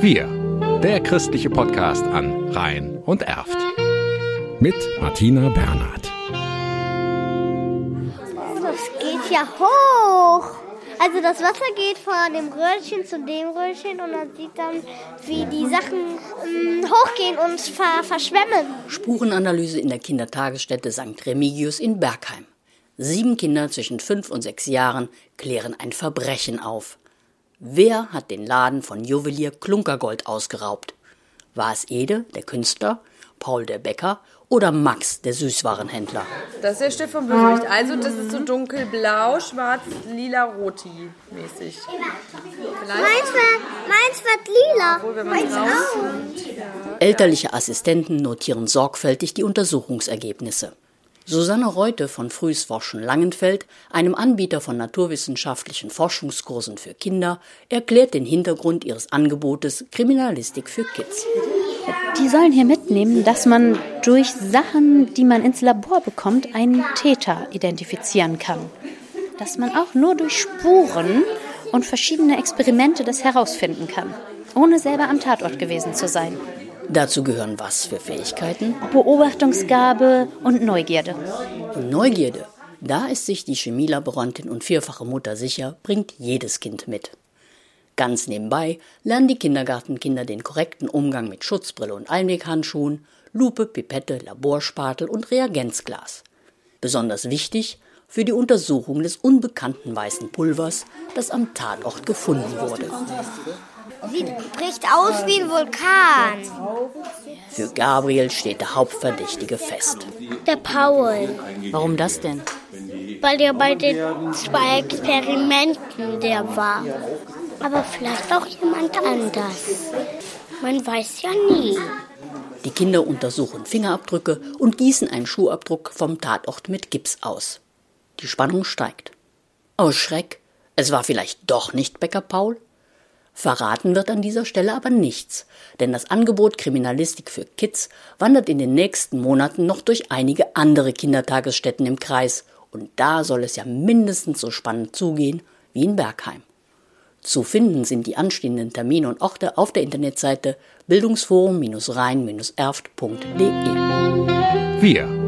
Wir, der christliche Podcast an Rhein und Erft. Mit Martina Bernhard. Das geht ja hoch. Also das Wasser geht von dem Röhrchen zu dem Röhrchen und man sieht dann, wie die Sachen ähm, hochgehen und ver verschwemmen. Spurenanalyse in der Kindertagesstätte St. Remigius in Bergheim. Sieben Kinder zwischen fünf und sechs Jahren klären ein Verbrechen auf. Wer hat den Laden von Juwelier Klunkergold ausgeraubt? War es Ede, der Künstler, Paul der Bäcker oder Max, der Süßwarenhändler? Das ist der Stift vom Bösewicht. Also das ist so dunkelblau, schwarz, lila, roti mäßig. Meins war, meins wird lila. Obwohl. Elterliche Assistenten notieren sorgfältig die Untersuchungsergebnisse. Susanne Reute von Frühsforschen Langenfeld, einem Anbieter von naturwissenschaftlichen Forschungskursen für Kinder, erklärt den Hintergrund ihres Angebotes Kriminalistik für Kids. Die sollen hier mitnehmen, dass man durch Sachen, die man ins Labor bekommt, einen Täter identifizieren kann. Dass man auch nur durch Spuren und verschiedene Experimente das herausfinden kann, ohne selber am Tatort gewesen zu sein. Dazu gehören was für Fähigkeiten? Beobachtungsgabe und Neugierde. Und Neugierde. Da ist sich die Chemielaborantin und vierfache Mutter sicher, bringt jedes Kind mit. Ganz nebenbei lernen die Kindergartenkinder den korrekten Umgang mit Schutzbrille und Einweghandschuhen, Lupe, Pipette, Laborspatel und Reagenzglas. Besonders wichtig für die Untersuchung des unbekannten weißen Pulvers, das am Tatort gefunden wurde. Sieht, bricht aus wie ein Vulkan. Für Gabriel steht der Hauptverdächtige fest. Der Paul. Warum das denn? Weil der bei den zwei Experimenten der war. Aber vielleicht auch jemand anders. Man weiß ja nie. Die Kinder untersuchen Fingerabdrücke und gießen einen Schuhabdruck vom Tatort mit Gips aus. Die Spannung steigt. Oh Schreck, es war vielleicht doch nicht Bäcker Paul? Verraten wird an dieser Stelle aber nichts, denn das Angebot Kriminalistik für Kids wandert in den nächsten Monaten noch durch einige andere Kindertagesstätten im Kreis und da soll es ja mindestens so spannend zugehen wie in Bergheim. Zu finden sind die anstehenden Termine und Orte auf der Internetseite bildungsforum-rhein-erft.de. Wir,